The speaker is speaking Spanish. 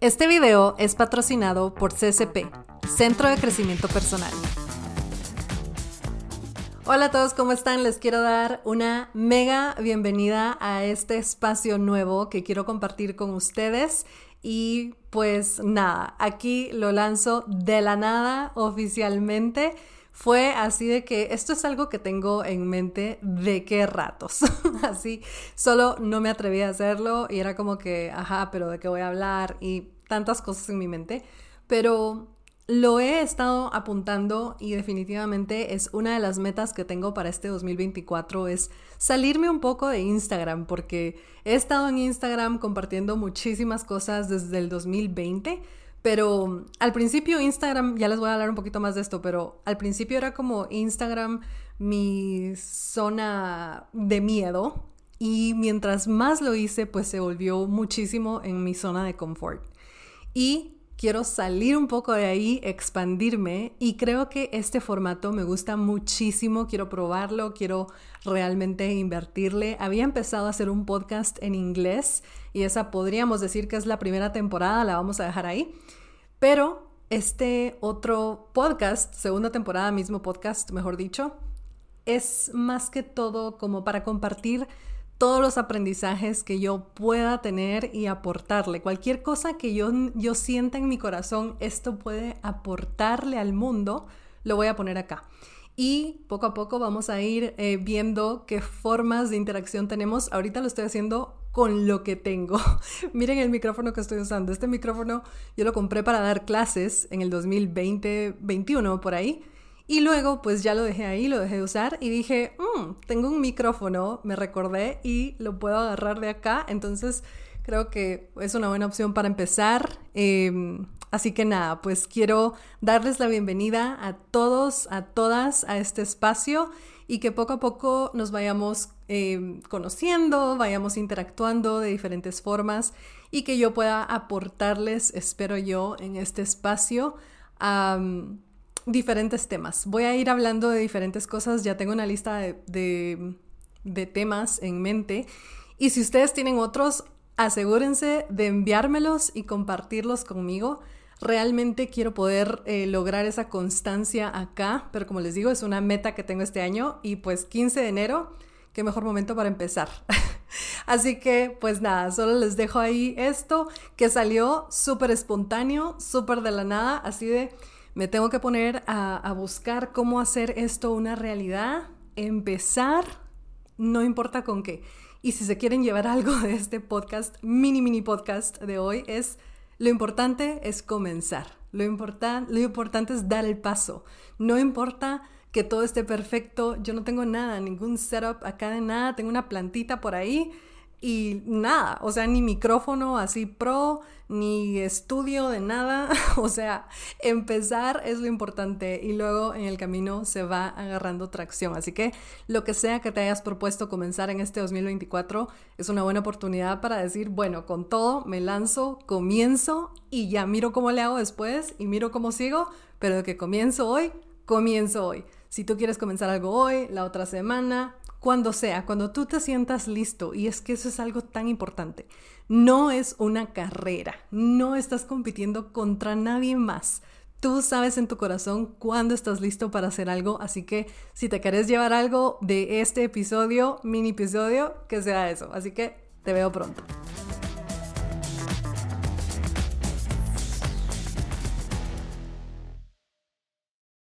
Este video es patrocinado por CCP, Centro de Crecimiento Personal. Hola a todos, ¿cómo están? Les quiero dar una mega bienvenida a este espacio nuevo que quiero compartir con ustedes. Y pues nada, aquí lo lanzo de la nada oficialmente fue así de que esto es algo que tengo en mente de qué ratos. así, solo no me atreví a hacerlo y era como que, ajá, pero de qué voy a hablar y tantas cosas en mi mente. Pero lo he estado apuntando y definitivamente es una de las metas que tengo para este 2024 es salirme un poco de Instagram porque he estado en Instagram compartiendo muchísimas cosas desde el 2020 pero al principio Instagram, ya les voy a hablar un poquito más de esto, pero al principio era como Instagram mi zona de miedo y mientras más lo hice, pues se volvió muchísimo en mi zona de confort. Y quiero salir un poco de ahí, expandirme y creo que este formato me gusta muchísimo, quiero probarlo, quiero realmente invertirle. Había empezado a hacer un podcast en inglés y esa podríamos decir que es la primera temporada, la vamos a dejar ahí. Pero este otro podcast, segunda temporada, mismo podcast, mejor dicho, es más que todo como para compartir todos los aprendizajes que yo pueda tener y aportarle. Cualquier cosa que yo, yo sienta en mi corazón, esto puede aportarle al mundo, lo voy a poner acá y poco a poco vamos a ir eh, viendo qué formas de interacción tenemos. Ahorita lo estoy haciendo con lo que tengo. Miren el micrófono que estoy usando. Este micrófono yo lo compré para dar clases en el 2020-21 por ahí. Y luego pues ya lo dejé ahí, lo dejé de usar y dije, mm, tengo un micrófono, me recordé y lo puedo agarrar de acá. Entonces creo que es una buena opción para empezar. Em, Así que nada, pues quiero darles la bienvenida a todos, a todas a este espacio y que poco a poco nos vayamos eh, conociendo, vayamos interactuando de diferentes formas y que yo pueda aportarles, espero yo, en este espacio diferentes temas. Voy a ir hablando de diferentes cosas, ya tengo una lista de, de temas en mente y si ustedes tienen otros, asegúrense de enviármelos y compartirlos conmigo realmente quiero poder eh, lograr esa constancia acá, pero como les digo, es una meta que tengo este año y pues 15 de enero, qué mejor momento para empezar. Así que pues nada, solo les dejo ahí esto que salió súper espontáneo, súper de la nada, así de me tengo que poner a, buscar cómo hacer esto una realidad, empezar, no importa con qué. Y si se quieren llevar algo de este podcast, mini, mini podcast de hoy, es lo importante es comenzar. Lo, lo importante es dar el paso. No importa que todo esté perfecto. Yo no tengo nada, ningún setup acá de nada. Tengo una plantita por ahí y nada, o sea, ni micrófono así pro, ni estudio de nada, o sea, empezar es lo importante y luego en el camino se va agarrando tracción. Así que lo que sea que te hayas propuesto comenzar en este 2024 es una buena oportunidad para decir, bueno, con todo me lanzo, comienzo y ya miro cómo le hago después y miro cómo sigo, pero de que comienzo hoy, comienzo hoy. Si tú quieres comenzar algo hoy, la otra semana, cuando sea, cuando tú te sientas listo, y es que eso es algo tan importante, no es una carrera, no estás compitiendo contra nadie más. Tú sabes en tu corazón cuándo estás listo para hacer algo, así que si te querés llevar algo de este episodio, mini episodio, que sea eso. Así que te veo pronto.